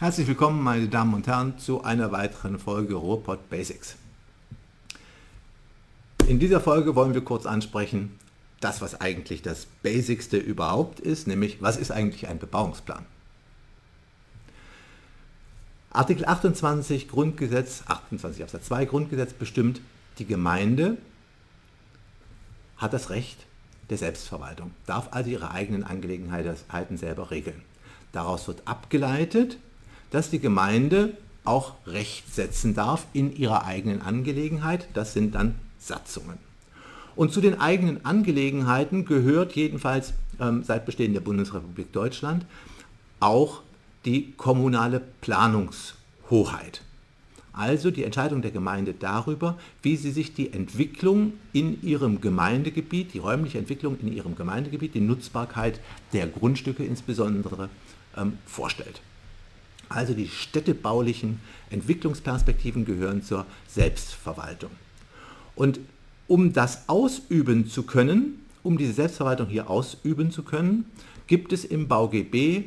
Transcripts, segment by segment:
Herzlich willkommen, meine Damen und Herren, zu einer weiteren Folge Ruhrpott Basics. In dieser Folge wollen wir kurz ansprechen, das, was eigentlich das Basicste überhaupt ist, nämlich was ist eigentlich ein Bebauungsplan? Artikel 28 Grundgesetz, 28 Absatz 2 Grundgesetz bestimmt, die Gemeinde hat das Recht der Selbstverwaltung, darf also ihre eigenen Angelegenheiten selber regeln. Daraus wird abgeleitet, dass die Gemeinde auch Recht setzen darf in ihrer eigenen Angelegenheit. Das sind dann Satzungen. Und zu den eigenen Angelegenheiten gehört jedenfalls ähm, seit Bestehen der Bundesrepublik Deutschland auch die kommunale Planungshoheit. Also die Entscheidung der Gemeinde darüber, wie sie sich die Entwicklung in ihrem Gemeindegebiet, die räumliche Entwicklung in ihrem Gemeindegebiet, die Nutzbarkeit der Grundstücke insbesondere ähm, vorstellt. Also die städtebaulichen Entwicklungsperspektiven gehören zur Selbstverwaltung. Und um das ausüben zu können, um diese Selbstverwaltung hier ausüben zu können, gibt es im BauGB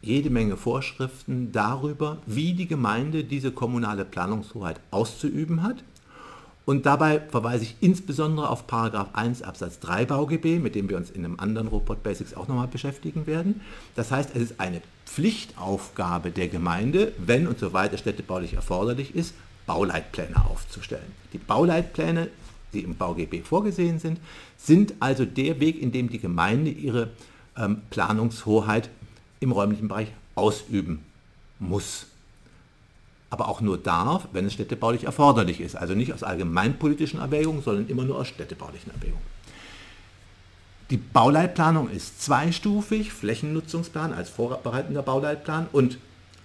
jede Menge Vorschriften darüber, wie die Gemeinde diese kommunale Planungshoheit auszuüben hat. Und dabei verweise ich insbesondere auf 1 Absatz 3 BauGB, mit dem wir uns in einem anderen Robot Basics auch nochmal beschäftigen werden. Das heißt, es ist eine Pflichtaufgabe der Gemeinde, wenn und soweit es städtebaulich erforderlich ist, Bauleitpläne aufzustellen. Die Bauleitpläne, die im BauGB vorgesehen sind, sind also der Weg, in dem die Gemeinde ihre ähm, Planungshoheit im räumlichen Bereich ausüben muss. Aber auch nur darf, wenn es städtebaulich erforderlich ist. Also nicht aus allgemeinpolitischen Erwägungen, sondern immer nur aus städtebaulichen Erwägungen. Die Bauleitplanung ist zweistufig, Flächennutzungsplan als vorbereitender Bauleitplan und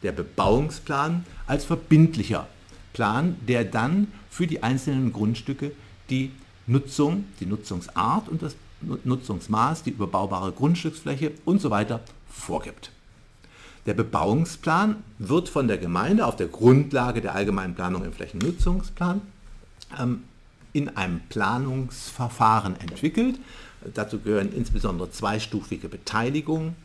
der Bebauungsplan als verbindlicher Plan, der dann für die einzelnen Grundstücke die Nutzung, die Nutzungsart und das Nutzungsmaß, die überbaubare Grundstücksfläche und so weiter vorgibt. Der Bebauungsplan wird von der Gemeinde auf der Grundlage der allgemeinen Planung im Flächennutzungsplan ähm, in einem Planungsverfahren entwickelt. Dazu gehören insbesondere zweistufige Beteiligung,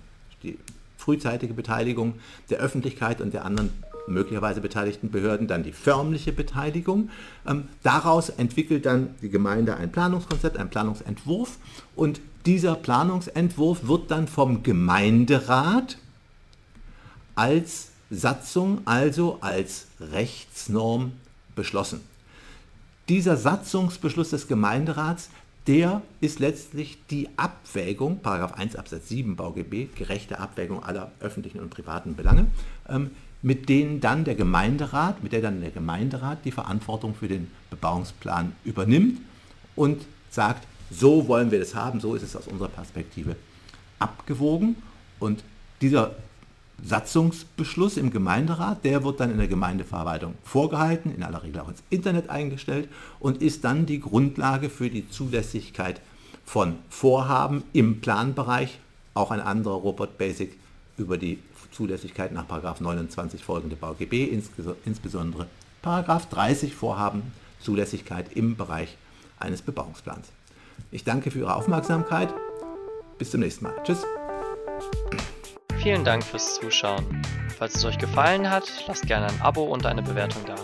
die frühzeitige Beteiligung der Öffentlichkeit und der anderen möglicherweise beteiligten Behörden, dann die förmliche Beteiligung. Ähm, daraus entwickelt dann die Gemeinde ein Planungskonzept, einen Planungsentwurf und dieser Planungsentwurf wird dann vom Gemeinderat als Satzung, also als Rechtsnorm beschlossen. Dieser Satzungsbeschluss des Gemeinderats, der ist letztlich die Abwägung, 1 Absatz 7 BauGB, gerechte Abwägung aller öffentlichen und privaten Belange, ähm, mit denen dann der Gemeinderat, mit der dann der Gemeinderat die Verantwortung für den Bebauungsplan übernimmt und sagt, so wollen wir das haben, so ist es aus unserer Perspektive abgewogen. Und dieser Satzungsbeschluss im Gemeinderat, der wird dann in der Gemeindeverwaltung vorgehalten, in aller Regel auch ins Internet eingestellt und ist dann die Grundlage für die Zulässigkeit von Vorhaben im Planbereich, auch ein anderer Robot Basic über die Zulässigkeit nach 29 folgende BauGB, insbesondere 30 Vorhaben Zulässigkeit im Bereich eines Bebauungsplans. Ich danke für Ihre Aufmerksamkeit. Bis zum nächsten Mal. Tschüss. Vielen Dank fürs Zuschauen. Falls es euch gefallen hat, lasst gerne ein Abo und eine Bewertung da.